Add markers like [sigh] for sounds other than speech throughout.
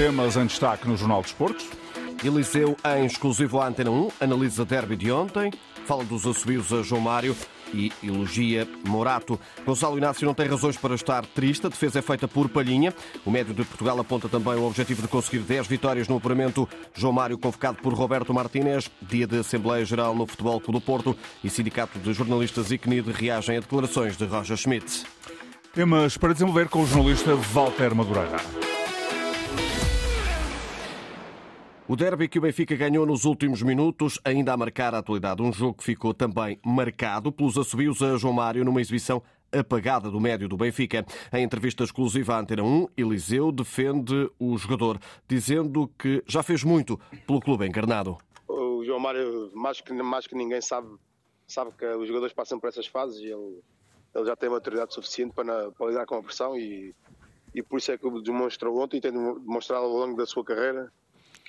temas em destaque no Jornal dos Portos. Eliseu, em exclusivo à Antena 1, analisa derby de ontem, fala dos assobios a João Mário e elogia Morato. Gonçalo Inácio não tem razões para estar triste. A defesa é feita por Palhinha. O médio de Portugal aponta também o objetivo de conseguir 10 vitórias no apuramento. João Mário, convocado por Roberto Martínez. Dia de Assembleia Geral no Futebol Clube do Porto e Sindicato de Jornalistas ICNID reagem a declarações de Roger Schmidt. Temas para desenvolver com o jornalista Walter Madureira. O derby que o Benfica ganhou nos últimos minutos ainda a marcar a atualidade. Um jogo que ficou também marcado pelos assobios a João Mário numa exibição apagada do médio do Benfica. Em entrevista exclusiva à Antena 1, Eliseu defende o jogador, dizendo que já fez muito pelo clube encarnado. O João Mário, mais que, mais que ninguém, sabe, sabe que os jogadores passam por essas fases e ele, ele já tem maturidade suficiente para, para lidar com a pressão e, e por isso é que o demonstrou ontem e tem demonstrado ao longo da sua carreira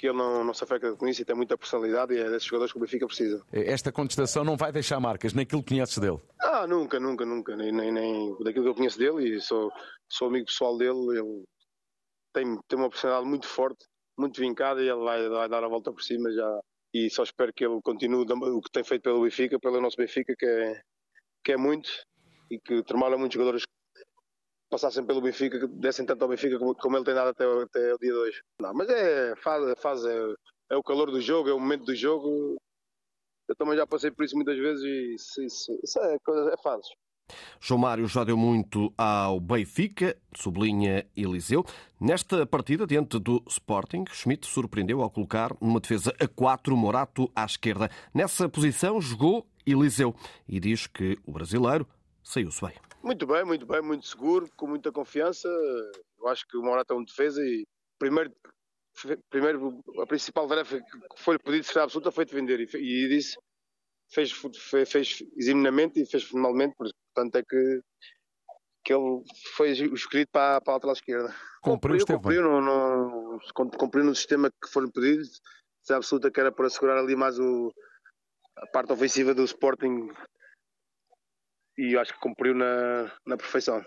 que ele não, não se afeta com isso e tem muita personalidade e é desses jogadores que o Benfica precisa. Esta contestação não vai deixar marcas naquilo que conheces dele? Ah, nunca, nunca, nunca. Nem, nem, nem daquilo que eu conheço dele e sou, sou amigo pessoal dele. Ele tem, tem uma personalidade muito forte, muito vincada e ele vai, vai dar a volta por cima já. E só espero que ele continue o que tem feito pelo Benfica, pelo nosso Benfica, que é, que é muito e que termala muitos jogadores passassem pelo Benfica, que dessem tanto ao Benfica como, como ele tem dado até, até o dia de hoje. Não, mas é fase, fase é, é, o calor do jogo, é o momento do jogo. Eu também já passei por isso muitas vezes e isso, isso, isso é, coisa, é fase. João Mário já deu muito ao Benfica, sublinha Eliseu. Nesta partida, diante do Sporting, Schmidt surpreendeu ao colocar numa defesa a 4 Morato à esquerda. Nessa posição jogou Eliseu e diz que o brasileiro saiu-se bem. Muito bem, muito bem, muito seguro, com muita confiança. Eu acho que o Morata é um defesa e primeiro, primeiro a principal tarefa que foi pedido de ser absoluta foi defender e, e disse fez, fez, fez e fez finalmente, portanto é que, que ele foi o escolhido para, para a lateral esquerda. Cumpriu, cumpriu, no, no, cumpriu no sistema que foram pedidos, se absoluta que era para segurar ali mais o, a parte ofensiva do Sporting e acho que cumpriu na, na perfeição.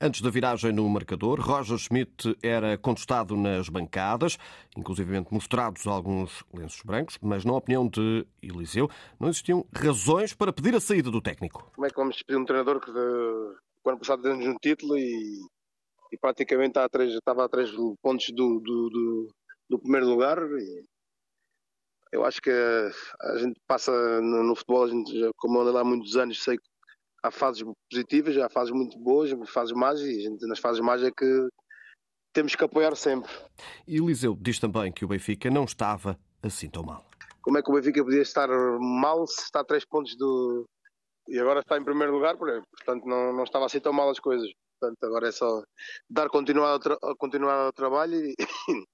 Antes da viragem no marcador, Roger Schmidt era contestado nas bancadas, inclusive mostrados alguns lenços brancos, mas na opinião de Eliseu, não existiam razões para pedir a saída do técnico. Como é que vamos despedir um treinador que, de, o ano passado deu-nos um título e, e praticamente a três, estava a três pontos do, do, do, do primeiro lugar? E eu acho que a gente passa no, no futebol, a gente, como anda lá há muitos anos, sei que há fases positivas, há fases muito boas, fases más e gente, nas fases más é que temos que apoiar sempre. E Eliseu diz também que o Benfica não estava assim tão mal. Como é que o Benfica podia estar mal se está a três pontos do. e agora está em primeiro lugar, portanto não, não estava assim tão mal as coisas. Portanto, agora é só dar continuidade ao, continuar ao trabalho e, [laughs]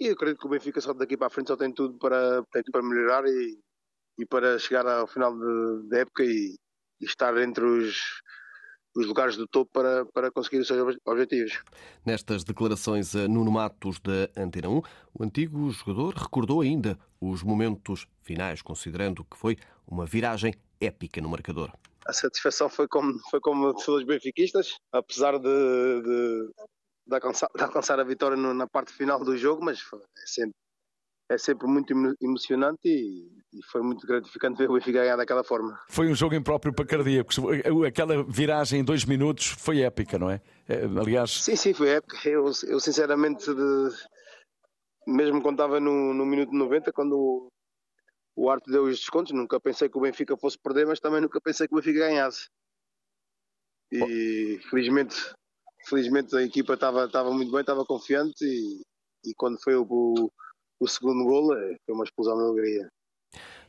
e eu acredito que o Benfica só daqui para a frente só tem tudo para, tem tudo para melhorar e, e para chegar ao final da época e, e estar entre os, os lugares do topo para, para conseguir os seus objetivos. Nestas declarações a Nuno Matos da Antena 1, o antigo jogador recordou ainda os momentos finais, considerando que foi uma viragem épica no marcador. A satisfação foi como, foi como benfiquistas, apesar de, de, de, alcançar, de alcançar, a vitória na parte final do jogo, mas é sempre, é sempre muito emocionante e, e, foi muito gratificante ver o Benfica ganhar daquela forma. Foi um jogo impróprio para cardíacos. Aquela viragem em dois minutos foi épica, não é? é aliás. Sim, sim, foi épica. Eu, eu sinceramente, mesmo quando estava no, no minuto 90, quando o, o Arte deu os descontos, nunca pensei que o Benfica fosse perder, mas também nunca pensei que o Benfica ganhasse. E felizmente, felizmente a equipa estava, estava muito bem, estava confiante e, e quando foi o, o segundo gol é, uma explosão de alegria.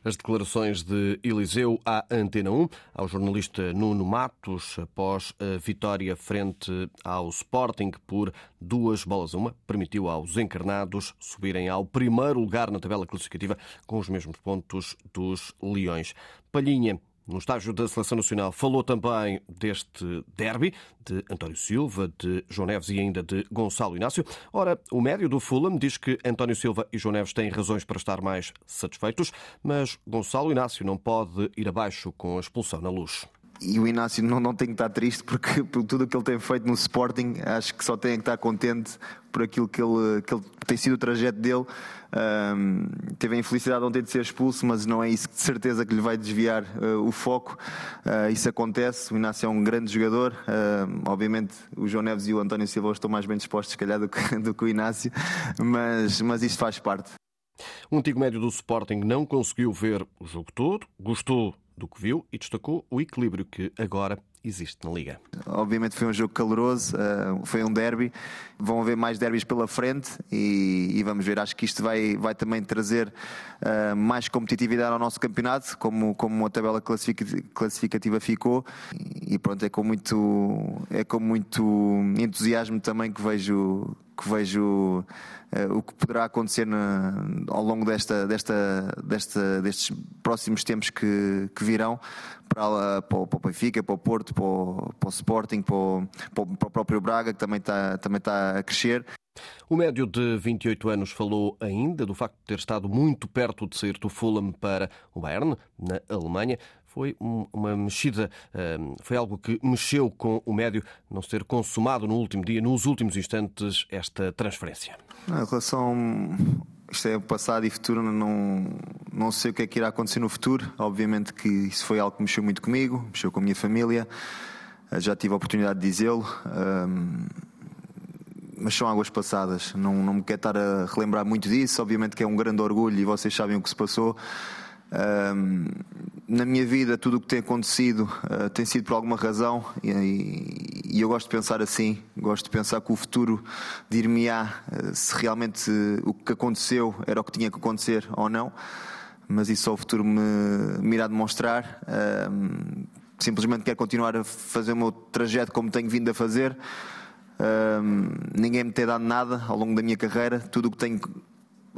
As declarações de Eliseu à Antena 1, ao jornalista Nuno Matos, após a vitória frente ao Sporting por duas bolas a uma, permitiu aos encarnados subirem ao primeiro lugar na tabela classificativa com os mesmos pontos dos Leões. Palhinha no estágio da Seleção Nacional, falou também deste derby de António Silva, de João Neves e ainda de Gonçalo Inácio. Ora, o médio do Fulham diz que António Silva e João Neves têm razões para estar mais satisfeitos, mas Gonçalo Inácio não pode ir abaixo com a expulsão na luz. E o Inácio não, não tem que estar triste porque [laughs] por tudo o que ele tem feito no Sporting, acho que só tem que estar contente por aquilo que ele, que ele tem sido o trajeto dele. Um, teve a infelicidade ontem de ser expulso, mas não é isso de certeza que lhe vai desviar uh, o foco. Uh, isso acontece. O Inácio é um grande jogador. Uh, obviamente, o João Neves e o António Silva estão mais bem dispostos, se calhar, do que, [laughs] do que o Inácio, mas, mas isso faz parte. O antigo médio do Sporting não conseguiu ver o jogo todo, gostou do que viu e destacou o equilíbrio que agora existe na Liga. Obviamente foi um jogo caloroso, eh, foi um derby. Vão haver mais derbys pela frente e, e vamos ver. Acho que isto vai, vai também trazer uh, mais competitividade ao nosso campeonato, como, como a tabela classificativa ficou. E pronto, é com muito, é com muito entusiasmo também que vejo que vejo uh, o que poderá acontecer na, ao longo desta, desta, desta, destes próximos tempos que, que virão para, para, para o Benfica, para o Porto, para o, para o Sporting, para o, para o próprio Braga, que também está, também está a crescer. O médio de 28 anos falou ainda do facto de ter estado muito perto de sair do Fulham para o Bayern, na Alemanha foi uma mexida, hum, foi algo que mexeu com o médio não ser consumado no último dia, nos últimos instantes, esta transferência. Em relação. Isto é passado e futuro, não, não sei o que é que irá acontecer no futuro. Obviamente que isso foi algo que mexeu muito comigo, mexeu com a minha família. Já tive a oportunidade de dizê-lo. Um, mas são águas passadas. Não, não me quero estar a relembrar muito disso. Obviamente que é um grande orgulho e vocês sabem o que se passou na minha vida, tudo o que tem acontecido uh, tem sido por alguma razão e, e, eu gosto de pensar assim. Gosto de pensar que o futuro dir-me-á uh, se realmente o que aconteceu era o que tinha que acontecer ou não, mas isso só o futuro me, me irá demonstrar. simplesmente quero continuar a fazer o meu trajeto como tenho vindo a fazer. ninguém me tem dado nada ao longo da minha carreira, tudo o que tenho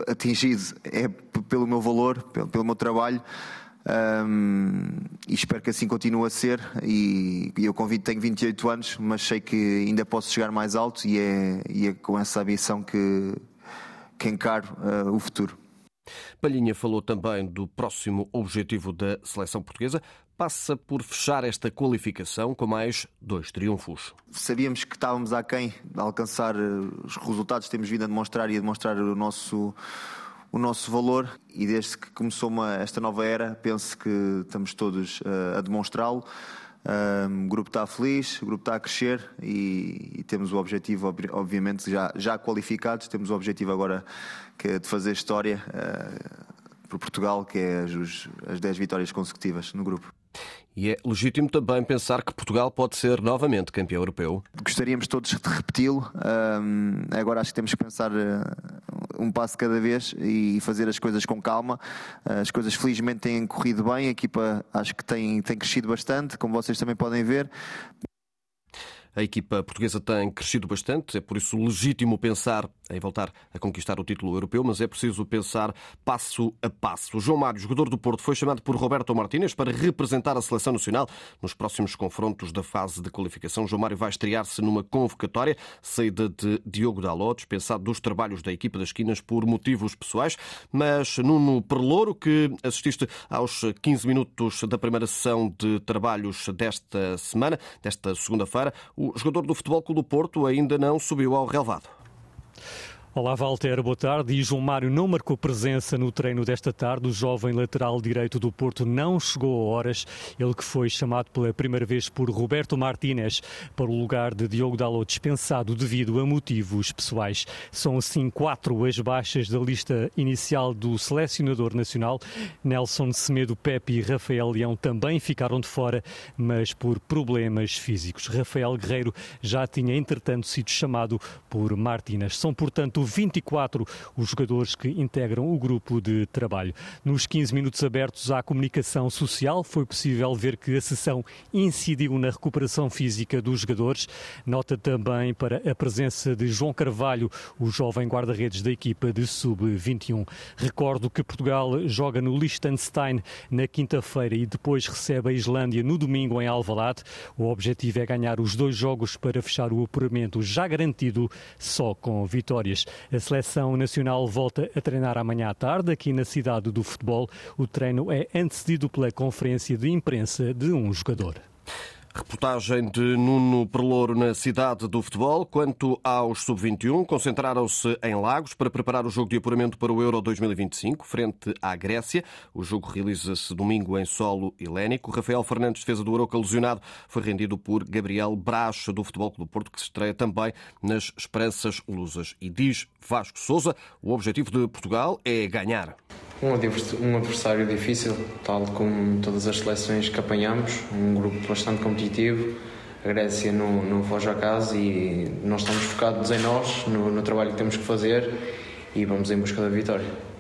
atingido é pelo meu valor, pelo meu trabalho. Um, e espero que assim continue a ser. E, e eu convido, tenho 28 anos, mas sei que ainda posso chegar mais alto e é, e é com essa ambição que, que encaro uh, o futuro. Palhinha falou também do próximo objetivo da seleção portuguesa. Passa por fechar esta qualificação com mais dois triunfos. Sabíamos que estávamos aquém de alcançar eh, os resultados que temos vindo a demonstrar e a demonstrar o nosso, o nosso valor. E desde que começou uma, esta nova era, penso que estamos todos uh, a demonstrá-lo. Um, o grupo está feliz, o grupo está a crescer e, e temos o objetivo, obviamente, já, já qualificados, temos o objetivo agora que é de fazer história uh, por Portugal, que é as, as 10 vitórias consecutivas no grupo. E é legítimo também pensar que Portugal pode ser novamente campeão europeu. Gostaríamos todos de repeti-lo. Um, agora acho que temos que pensar uh, um passo cada vez e fazer as coisas com calma. Uh, as coisas felizmente têm corrido bem, a equipa acho que tem, tem crescido bastante, como vocês também podem ver. A equipa portuguesa tem crescido bastante, é por isso legítimo pensar em voltar a conquistar o título europeu, mas é preciso pensar passo a passo. O João Mário, jogador do Porto, foi chamado por Roberto Martínez para representar a seleção nacional nos próximos confrontos da fase de qualificação. João Mário vai estrear-se numa convocatória, saída de Diogo Dalot, dispensado dos trabalhos da equipa das esquinas por motivos pessoais, mas Nuno Perlouro, que assististe aos 15 minutos da primeira sessão de trabalhos desta semana, desta segunda-feira, jogador do Futebol Clube do Porto ainda não subiu ao relevado. Olá, Walter, boa tarde. E João Mário não marcou presença no treino desta tarde. O jovem lateral direito do Porto não chegou a horas. Ele que foi chamado pela primeira vez por Roberto Martínez para o lugar de Diogo Dalot dispensado devido a motivos pessoais. São assim quatro as baixas da lista inicial do selecionador nacional. Nelson Semedo, Pepe e Rafael Leão também ficaram de fora, mas por problemas físicos. Rafael Guerreiro já tinha, entretanto, sido chamado por Martínez. São, portanto, 24 os jogadores que integram o grupo de trabalho. Nos 15 minutos abertos à comunicação social, foi possível ver que a sessão incidiu na recuperação física dos jogadores. Nota também para a presença de João Carvalho, o jovem guarda-redes da equipa de sub-21. Recordo que Portugal joga no Liechtenstein na quinta-feira e depois recebe a Islândia no domingo em Alvalade. O objetivo é ganhar os dois jogos para fechar o apuramento já garantido só com vitórias. A seleção nacional volta a treinar amanhã à tarde aqui na cidade do futebol. O treino é antecedido pela conferência de imprensa de um jogador. Reportagem de Nuno Perlouro na cidade do futebol. Quanto aos sub-21, concentraram-se em Lagos para preparar o jogo de apuramento para o Euro 2025, frente à Grécia. O jogo realiza-se domingo em solo helénico. Rafael Fernandes, defesa do Aroca lesionado, foi rendido por Gabriel Bracho, do Futebol Clube do Porto, que se estreia também nas Esperanças Lusas. E diz Vasco Souza, o objetivo de Portugal é ganhar. Um adversário difícil, tal como todas as seleções que apanhamos, um grupo bastante competitivo. A Grécia não, não foge a casa e nós estamos focados em nós, no, no trabalho que temos que fazer e vamos em busca da vitória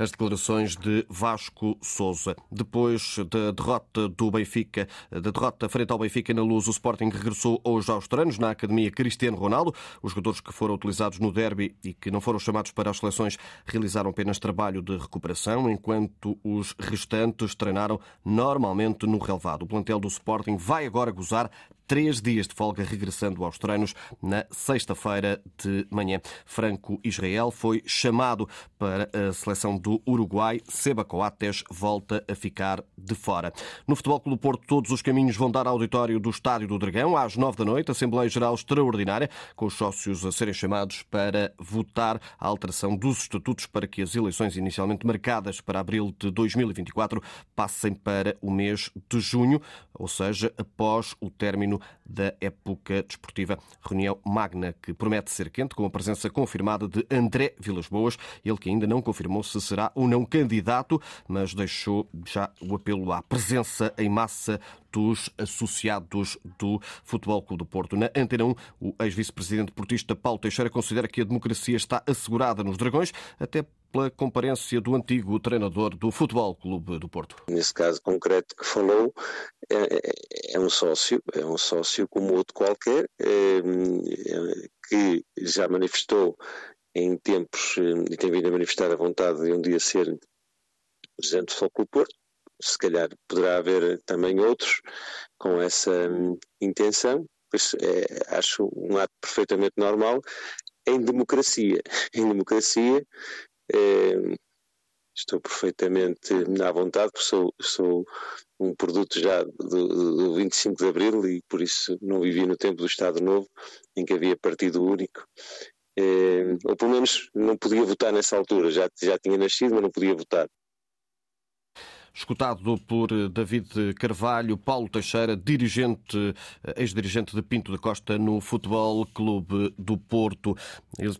as declarações de Vasco Souza. Depois da derrota do Benfica, da derrota frente ao Benfica na Luz, o Sporting regressou hoje aos treinos na Academia Cristiano Ronaldo. Os jogadores que foram utilizados no derby e que não foram chamados para as seleções realizaram apenas trabalho de recuperação, enquanto os restantes treinaram normalmente no relevado. O plantel do Sporting vai agora gozar três dias de folga, regressando aos treinos na sexta-feira de manhã. Franco Israel foi chamado para a seleção do Uruguai. Seba Coates volta a ficar de fora. No Futebol Clube Porto, todos os caminhos vão dar ao auditório do Estádio do Dragão às nove da noite. Assembleia Geral Extraordinária, com os sócios a serem chamados para votar a alteração dos estatutos para que as eleições inicialmente marcadas para abril de 2024 passem para o mês de junho, ou seja, após o término da época desportiva. Reunião magna que promete ser quente, com a presença confirmada de André Vilas Boas, ele que ainda não confirmou se será ou não candidato, mas deixou já o apelo à presença em massa dos associados do Futebol Clube do Porto. Na Antena 1, o ex-vice-presidente portista Paulo Teixeira considera que a democracia está assegurada nos Dragões, até pela comparência do antigo treinador do Futebol Clube do Porto. Nesse caso concreto que falou, é, é, é um sócio, é um sócio como outro qualquer, é, que já manifestou em tempos e tem vindo a manifestar a vontade de um dia ser presidente do Futebol Clube do Porto. Se calhar poderá haver também outros com essa hum, intenção, pois é, acho um ato perfeitamente normal em democracia. [laughs] Em democracia, é, estou perfeitamente à vontade, porque sou, sou um produto já do, do 25 de Abril e por isso não vivi no tempo do Estado Novo, em que havia partido único. É, ou pelo menos não podia votar nessa altura, já, já tinha nascido, mas não podia votar escutado por David Carvalho, Paulo Teixeira, dirigente, ex-dirigente de Pinto da Costa no Futebol Clube do Porto.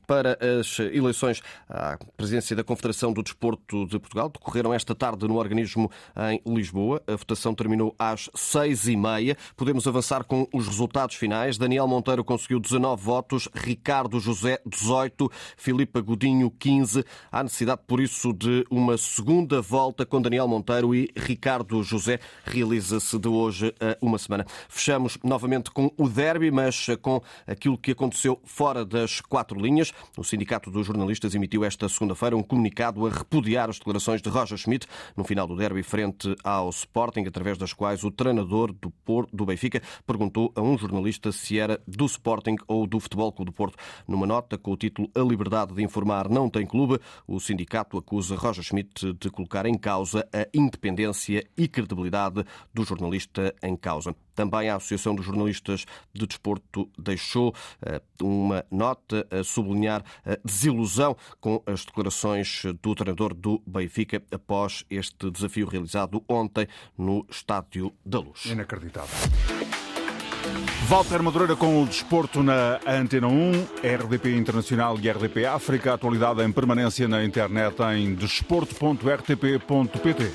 Para as eleições à presidência da Confederação do Desporto de Portugal, decorreram esta tarde no organismo em Lisboa. A votação terminou às seis e meia. Podemos avançar com os resultados finais. Daniel Monteiro conseguiu 19 votos, Ricardo José 18, Filipe Godinho 15. Há necessidade, por isso, de uma segunda volta com Daniel Monteiro e Ricardo José realiza-se de hoje a uma semana. Fechamos novamente com o derby, mas com aquilo que aconteceu fora das quatro linhas. O Sindicato dos Jornalistas emitiu esta segunda-feira um comunicado a repudiar as declarações de Roger Schmidt no final do derby frente ao Sporting, através das quais o treinador do, Porto, do Benfica perguntou a um jornalista se era do Sporting ou do Futebol Clube do Porto. Numa nota com o título A Liberdade de Informar não tem clube, o sindicato acusa Roger Schmidt de colocar em causa a independência e credibilidade do jornalista em causa. Também a Associação dos Jornalistas de Desporto deixou eh, uma nota a sublinhar a desilusão com as declarações do treinador do Benfica após este desafio realizado ontem no Estádio da Luz. Inacreditável. Walter Madureira com o desporto na Antena 1, RDP Internacional e RDP África. Atualidade em permanência na internet em desporto.rtp.pt.